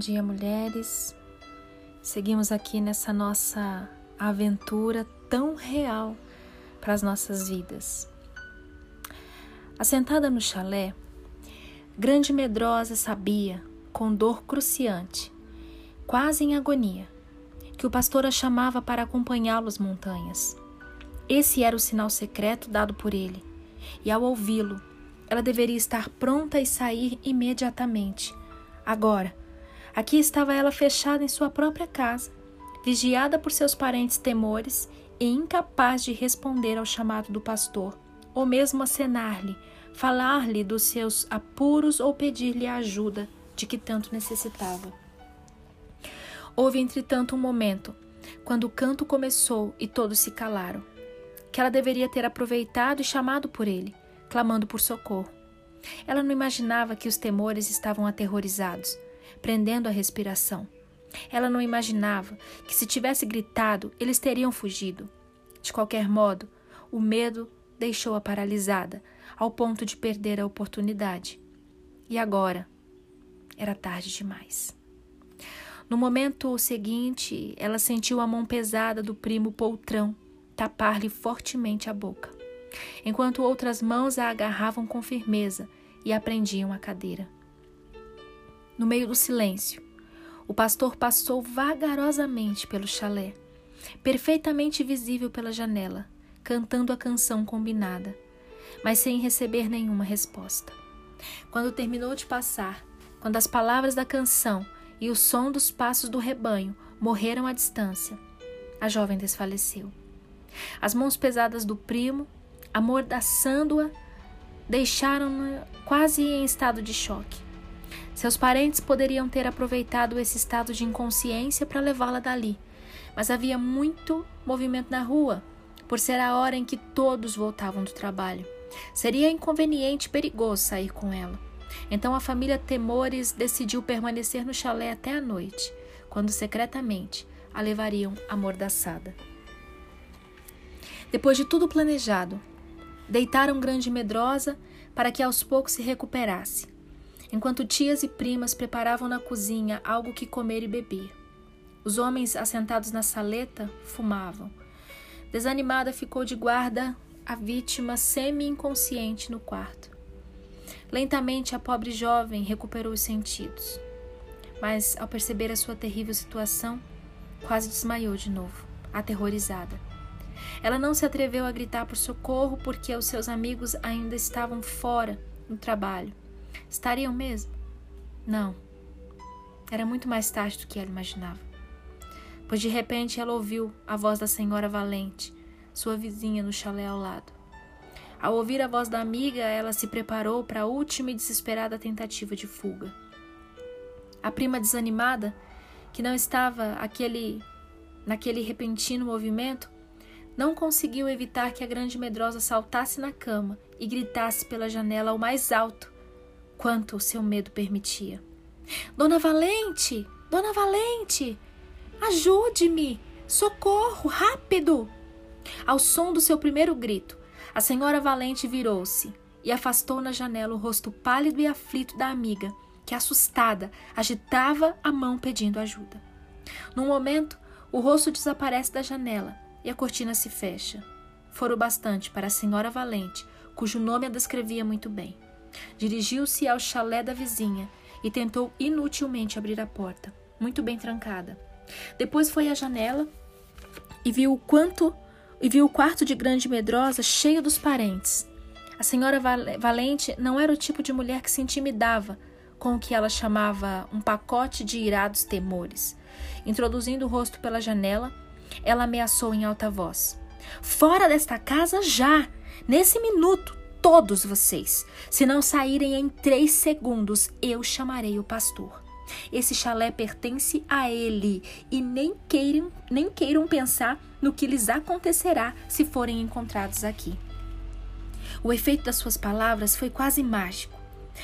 dia, mulheres. Seguimos aqui nessa nossa aventura tão real para as nossas vidas. Assentada no chalé, grande medrosa sabia, com dor cruciante, quase em agonia, que o pastor a chamava para acompanhá-lo às montanhas. Esse era o sinal secreto dado por ele, e ao ouvi-lo, ela deveria estar pronta e sair imediatamente. Agora, aqui estava ela fechada em sua própria casa, vigiada por seus parentes temores e incapaz de responder ao chamado do pastor, ou mesmo acenar-lhe, falar-lhe dos seus apuros ou pedir-lhe a ajuda de que tanto necessitava. Houve, entretanto, um momento, quando o canto começou e todos se calaram, que ela deveria ter aproveitado e chamado por ele, clamando por socorro. Ela não imaginava que os temores estavam aterrorizados, prendendo a respiração. Ela não imaginava que, se tivesse gritado, eles teriam fugido. De qualquer modo, o medo deixou-a paralisada, ao ponto de perder a oportunidade. E agora? Era tarde demais. No momento seguinte, ela sentiu a mão pesada do primo poltrão tapar-lhe fortemente a boca enquanto outras mãos a agarravam com firmeza e a prendiam à cadeira. No meio do silêncio, o pastor passou vagarosamente pelo chalé, perfeitamente visível pela janela, cantando a canção combinada, mas sem receber nenhuma resposta. Quando terminou de passar, quando as palavras da canção e o som dos passos do rebanho morreram à distância, a jovem desfaleceu. As mãos pesadas do primo amordaçando-a, deixaram-na quase em estado de choque. Seus parentes poderiam ter aproveitado esse estado de inconsciência para levá-la dali, mas havia muito movimento na rua, por ser a hora em que todos voltavam do trabalho. Seria inconveniente e perigoso sair com ela. Então a família Temores decidiu permanecer no chalé até a noite, quando secretamente a levariam amordaçada. Depois de tudo planejado, deitaram grande medrosa para que aos poucos se recuperasse, enquanto tias e primas preparavam na cozinha algo que comer e beber. Os homens assentados na saleta fumavam. Desanimada ficou de guarda a vítima semi-inconsciente no quarto. Lentamente a pobre jovem recuperou os sentidos, mas ao perceber a sua terrível situação, quase desmaiou de novo, aterrorizada. Ela não se atreveu a gritar por socorro porque os seus amigos ainda estavam fora no trabalho. Estariam mesmo? Não. Era muito mais tarde do que ela imaginava. Pois de repente ela ouviu a voz da senhora Valente, sua vizinha no chalé ao lado. Ao ouvir a voz da amiga, ela se preparou para a última e desesperada tentativa de fuga. A prima desanimada, que não estava aquele naquele repentino movimento, não conseguiu evitar que a grande medrosa saltasse na cama e gritasse pela janela ao mais alto, quanto o seu medo permitia. Dona Valente! Dona Valente! Ajude-me! Socorro! Rápido! Ao som do seu primeiro grito, a senhora Valente virou-se e afastou na janela o rosto pálido e aflito da amiga, que, assustada, agitava a mão pedindo ajuda. Num momento, o rosto desaparece da janela e a cortina se fecha. Fora o bastante para a senhora Valente, cujo nome a descrevia muito bem. Dirigiu-se ao chalé da vizinha e tentou inutilmente abrir a porta, muito bem trancada. Depois foi à janela e viu o quanto e viu o quarto de grande medrosa cheio dos parentes. A senhora Valente não era o tipo de mulher que se intimidava com o que ela chamava um pacote de irados temores. Introduzindo o rosto pela janela, ela ameaçou em alta voz: Fora desta casa já! Nesse minuto, todos vocês! Se não saírem em três segundos, eu chamarei o pastor. Esse chalé pertence a ele e nem queiram, nem queiram pensar no que lhes acontecerá se forem encontrados aqui. O efeito das suas palavras foi quase mágico.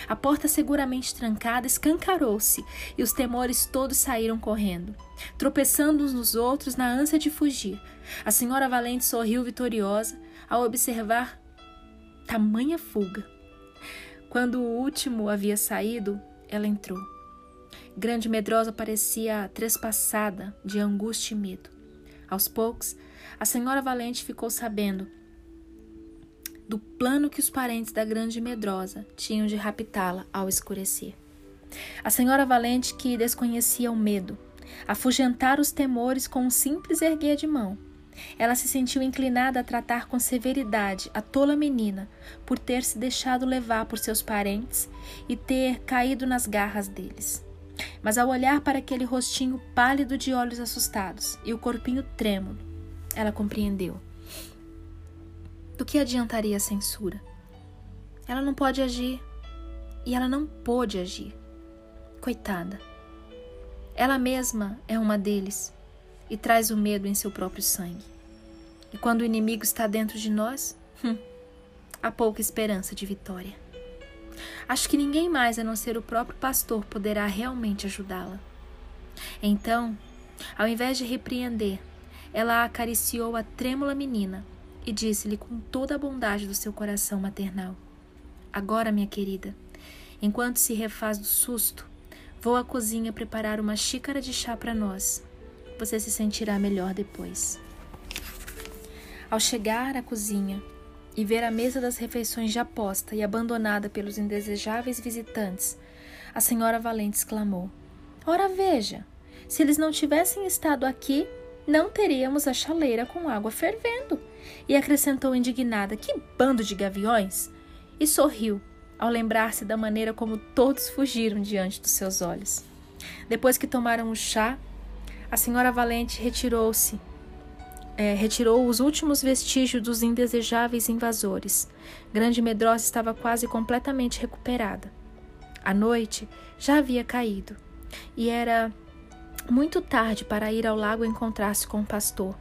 A porta seguramente trancada escancarou-se e os temores todos saíram correndo, tropeçando uns nos outros na ânsia de fugir. A senhora Valente sorriu vitoriosa ao observar tamanha fuga. Quando o último havia saído, ela entrou. Grande medrosa parecia trespassada de angústia e medo. Aos poucos, a senhora Valente ficou sabendo do plano que os parentes da grande medrosa tinham de raptá-la ao escurecer. A senhora Valente, que desconhecia o medo, afugentar os temores com um simples erguer de mão, ela se sentiu inclinada a tratar com severidade a tola menina por ter se deixado levar por seus parentes e ter caído nas garras deles. Mas ao olhar para aquele rostinho pálido de olhos assustados e o corpinho trêmulo, ela compreendeu. Do que adiantaria a censura? Ela não pode agir. E ela não pôde agir. Coitada. Ela mesma é uma deles e traz o medo em seu próprio sangue. E quando o inimigo está dentro de nós, hum, há pouca esperança de vitória. Acho que ninguém mais a não ser o próprio pastor poderá realmente ajudá-la. Então, ao invés de repreender, ela acariciou a trêmula menina e disse-lhe com toda a bondade do seu coração maternal: Agora, minha querida, enquanto se refaz do susto, vou à cozinha preparar uma xícara de chá para nós. Você se sentirá melhor depois. Ao chegar à cozinha e ver a mesa das refeições já posta e abandonada pelos indesejáveis visitantes, a senhora Valente exclamou: Ora veja, se eles não tivessem estado aqui, não teríamos a chaleira com água fervendo. E acrescentou indignada: Que bando de gaviões! E sorriu ao lembrar-se da maneira como todos fugiram diante dos seus olhos. Depois que tomaram o chá, a senhora Valente retirou-se, é, retirou os últimos vestígios dos indesejáveis invasores. Grande Medrosa estava quase completamente recuperada. A noite já havia caído e era muito tarde para ir ao lago encontrar-se com o pastor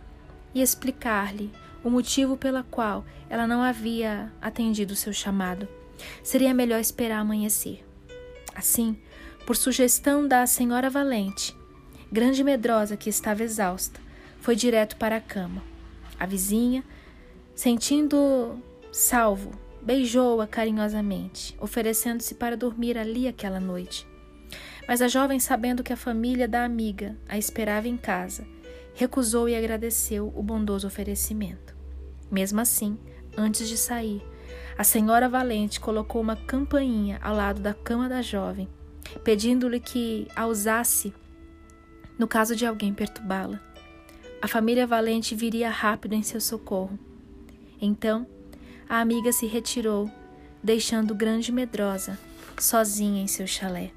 e explicar-lhe o motivo pela qual ela não havia atendido seu chamado. Seria melhor esperar amanhecer. Assim, por sugestão da senhora Valente, grande medrosa que estava exausta, foi direto para a cama. A vizinha, sentindo salvo, beijou-a carinhosamente, oferecendo-se para dormir ali aquela noite. Mas a jovem, sabendo que a família da amiga a esperava em casa, recusou e agradeceu o bondoso oferecimento. Mesmo assim, antes de sair, a senhora Valente colocou uma campainha ao lado da cama da jovem, pedindo-lhe que a usasse no caso de alguém perturbá-la. A família Valente viria rápido em seu socorro. Então, a amiga se retirou, deixando grande medrosa, sozinha em seu chalé.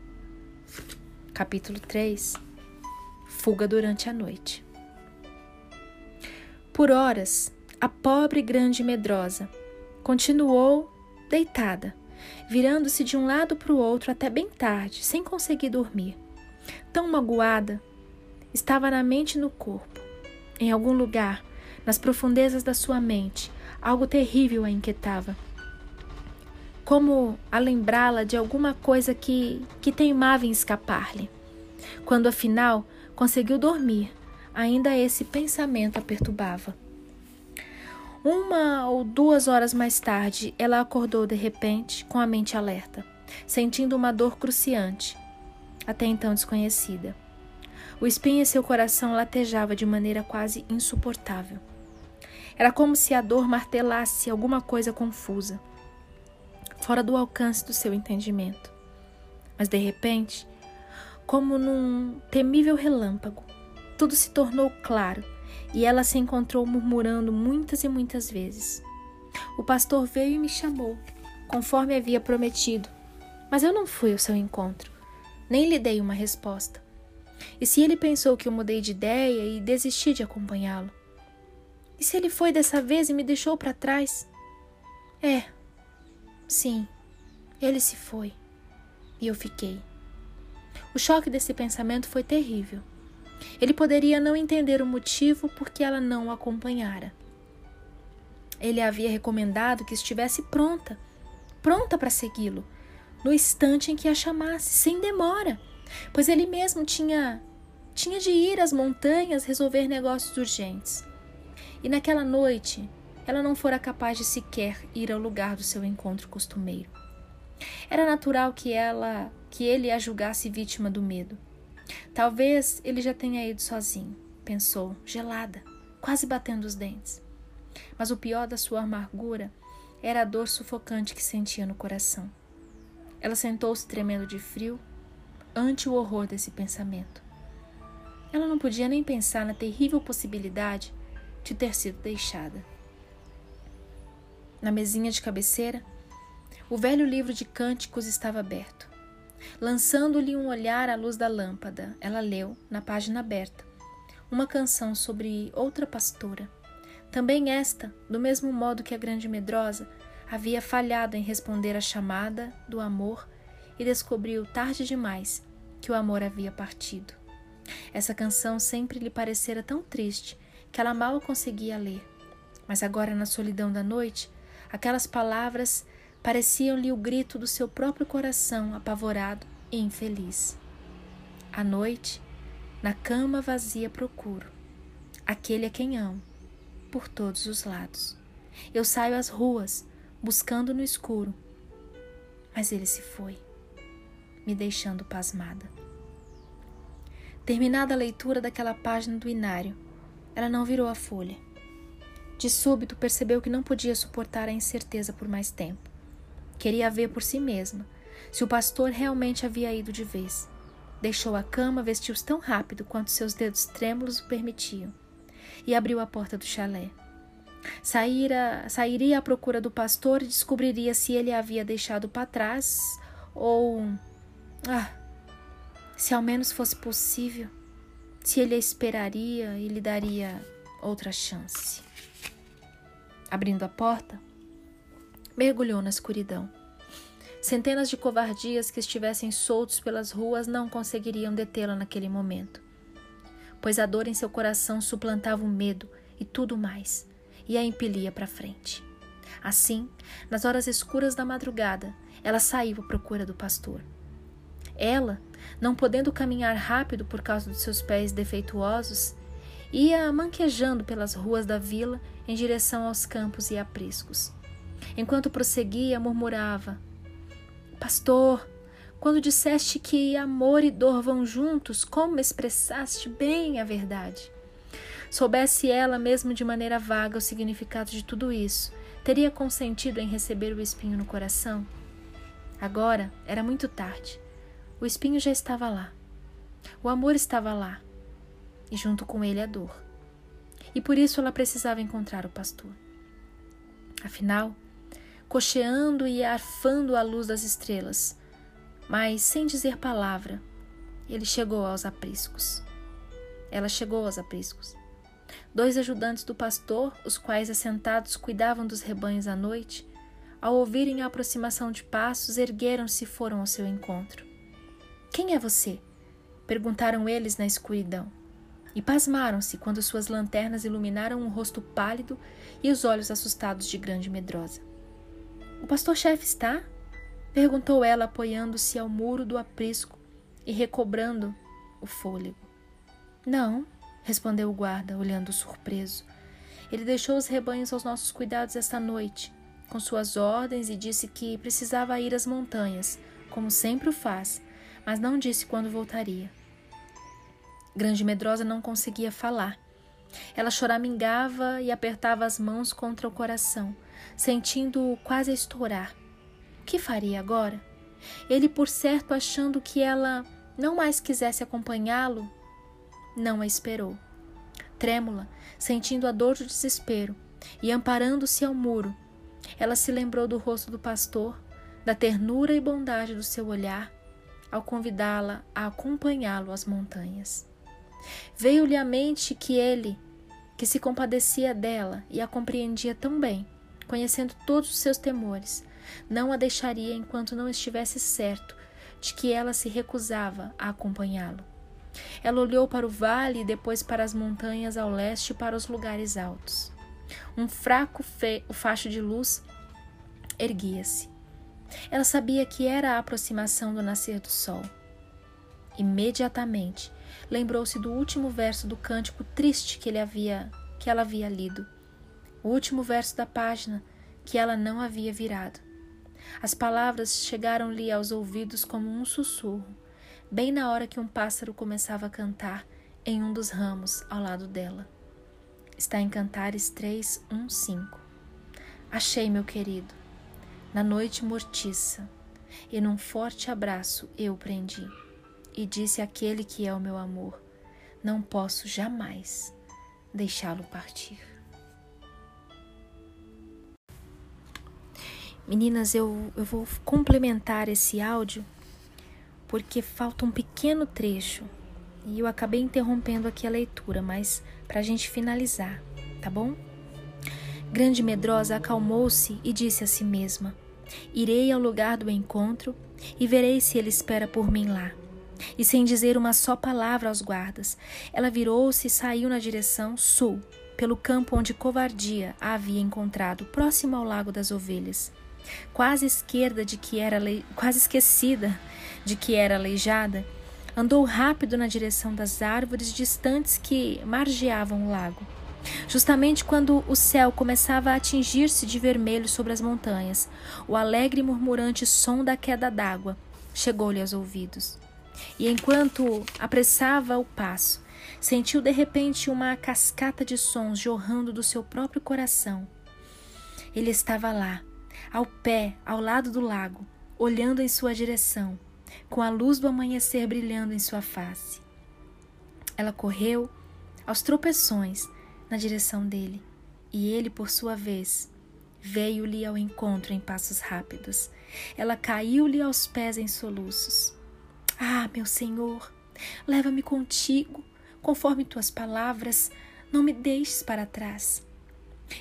Capítulo 3 Fuga durante a noite. Por horas, a pobre grande medrosa continuou deitada, virando-se de um lado para o outro até bem tarde, sem conseguir dormir. Tão magoada, estava na mente e no corpo. Em algum lugar, nas profundezas da sua mente, algo terrível a inquietava como a lembrá-la de alguma coisa que, que teimava em escapar-lhe. Quando afinal conseguiu dormir, ainda esse pensamento a perturbava. Uma ou duas horas mais tarde, ela acordou de repente, com a mente alerta, sentindo uma dor cruciante, até então desconhecida. O espinho em seu coração latejava de maneira quase insuportável. Era como se a dor martelasse alguma coisa confusa fora do alcance do seu entendimento. Mas de repente, como num temível relâmpago, tudo se tornou claro e ela se encontrou murmurando muitas e muitas vezes. O pastor veio e me chamou, conforme havia prometido, mas eu não fui ao seu encontro, nem lhe dei uma resposta. E se ele pensou que eu mudei de ideia e desisti de acompanhá-lo? E se ele foi dessa vez e me deixou para trás? É, Sim, ele se foi. E eu fiquei. O choque desse pensamento foi terrível. Ele poderia não entender o motivo por que ela não o acompanhara. Ele havia recomendado que estivesse pronta, pronta para segui-lo, no instante em que a chamasse, sem demora, pois ele mesmo tinha tinha de ir às montanhas resolver negócios urgentes. E naquela noite, ela não fora capaz de sequer ir ao lugar do seu encontro costumeiro. Era natural que ela que ele a julgasse vítima do medo. Talvez ele já tenha ido sozinho, pensou, gelada, quase batendo os dentes. Mas o pior da sua amargura era a dor sufocante que sentia no coração. Ela sentou-se tremendo de frio ante o horror desse pensamento. Ela não podia nem pensar na terrível possibilidade de ter sido deixada. Na mesinha de cabeceira, o velho livro de cânticos estava aberto. Lançando-lhe um olhar à luz da lâmpada, ela leu, na página aberta, uma canção sobre outra pastora. Também esta, do mesmo modo que a grande medrosa, havia falhado em responder à chamada do amor e descobriu tarde demais que o amor havia partido. Essa canção sempre lhe parecera tão triste que ela mal conseguia ler. Mas agora, na solidão da noite, aquelas palavras pareciam-lhe o grito do seu próprio coração apavorado e infeliz. À noite, na cama vazia procuro aquele a quem amo, por todos os lados. Eu saio às ruas, buscando no escuro, mas ele se foi, me deixando pasmada. Terminada a leitura daquela página do inário, ela não virou a folha. De súbito percebeu que não podia suportar a incerteza por mais tempo. Queria ver por si mesma se o pastor realmente havia ido de vez. Deixou a cama, vestiu-se tão rápido quanto seus dedos trêmulos o permitiam e abriu a porta do chalé. Saíra, sairia à procura do pastor e descobriria se ele a havia deixado para trás ou. Ah! Se ao menos fosse possível, se ele a esperaria e lhe daria outra chance. Abrindo a porta, mergulhou na escuridão. Centenas de covardias que estivessem soltos pelas ruas não conseguiriam detê-la naquele momento, pois a dor em seu coração suplantava o medo e tudo mais e a impelia para frente. Assim, nas horas escuras da madrugada, ela saiu à procura do pastor. Ela, não podendo caminhar rápido por causa dos seus pés defeituosos, ia manquejando pelas ruas da vila em direção aos campos e apriscos. Enquanto prosseguia, murmurava: Pastor, quando disseste que amor e dor vão juntos, como expressaste bem a verdade. Soubesse ela, mesmo de maneira vaga, o significado de tudo isso, teria consentido em receber o espinho no coração? Agora era muito tarde. O espinho já estava lá. O amor estava lá. E junto com ele a dor. E por isso ela precisava encontrar o pastor. Afinal, cocheando e arfando à luz das estrelas, mas sem dizer palavra, ele chegou aos apriscos. Ela chegou aos apriscos. Dois ajudantes do pastor, os quais assentados cuidavam dos rebanhos à noite, ao ouvirem a aproximação de passos, ergueram-se e foram ao seu encontro. Quem é você? perguntaram eles na escuridão. E pasmaram-se quando suas lanternas iluminaram um rosto pálido e os olhos assustados de grande medrosa. O pastor-chefe está? perguntou ela, apoiando-se ao muro do aprisco e recobrando o fôlego. Não, respondeu o guarda, olhando surpreso. Ele deixou os rebanhos aos nossos cuidados esta noite, com suas ordens, e disse que precisava ir às montanhas, como sempre o faz, mas não disse quando voltaria. Grande Medrosa não conseguia falar. Ela choramingava e apertava as mãos contra o coração, sentindo-o quase estourar. O que faria agora? Ele, por certo, achando que ela não mais quisesse acompanhá-lo, não a esperou. Trêmula, sentindo a dor do desespero e amparando-se ao muro, ela se lembrou do rosto do pastor, da ternura e bondade do seu olhar, ao convidá-la a acompanhá-lo às montanhas. Veio-lhe à mente que ele, que se compadecia dela e a compreendia tão bem, conhecendo todos os seus temores, não a deixaria enquanto não estivesse certo de que ela se recusava a acompanhá-lo. Ela olhou para o vale e depois para as montanhas ao leste e para os lugares altos. Um fraco facho de luz erguia-se. Ela sabia que era a aproximação do nascer do sol. Imediatamente lembrou-se do último verso do cântico triste que ele havia que ela havia lido. O último verso da página que ela não havia virado. As palavras chegaram-lhe aos ouvidos como um sussurro, bem na hora que um pássaro começava a cantar em um dos ramos ao lado dela. Está em Cantares 3, 1, 5. Achei, meu querido, na noite mortiça, e num forte abraço eu prendi, e disse àquele que é o meu amor: Não posso jamais deixá-lo partir. Meninas, eu, eu vou complementar esse áudio porque falta um pequeno trecho e eu acabei interrompendo aqui a leitura, mas para a gente finalizar, tá bom? Grande medrosa acalmou-se e disse a si mesma: Irei ao lugar do encontro e verei se ele espera por mim lá. E sem dizer uma só palavra aos guardas, ela virou-se e saiu na direção sul, pelo campo onde covardia a havia encontrado, próximo ao Lago das Ovelhas quase esquerda de que era quase esquecida de que era aleijada, andou rápido na direção das árvores distantes que margeavam o lago. Justamente quando o céu começava a atingir-se de vermelho sobre as montanhas, o alegre e murmurante som da queda d'água chegou-lhe aos ouvidos. E enquanto apressava o passo, sentiu de repente uma cascata de sons jorrando do seu próprio coração. Ele estava lá, ao pé, ao lado do lago, olhando em sua direção, com a luz do amanhecer brilhando em sua face. Ela correu, aos tropeções, na direção dele, e ele, por sua vez, veio-lhe ao encontro em passos rápidos. Ela caiu-lhe aos pés em soluços. Ah, meu Senhor, leva-me contigo, conforme tuas palavras, não me deixes para trás.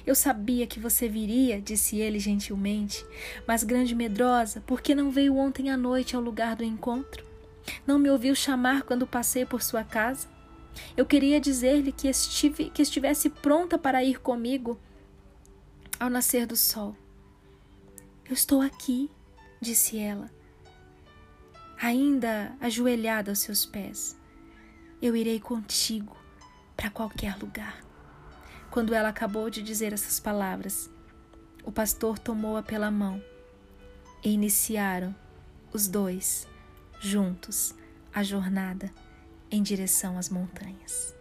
Eu sabia que você viria, disse ele gentilmente, mas grande medrosa, por que não veio ontem à noite ao lugar do encontro? Não me ouviu chamar quando passei por sua casa? Eu queria dizer-lhe que, estive, que estivesse pronta para ir comigo ao nascer do sol. Eu estou aqui, disse ela, ainda ajoelhada aos seus pés. Eu irei contigo para qualquer lugar. Quando ela acabou de dizer essas palavras, o pastor tomou-a pela mão e iniciaram, os dois, juntos, a jornada em direção às montanhas.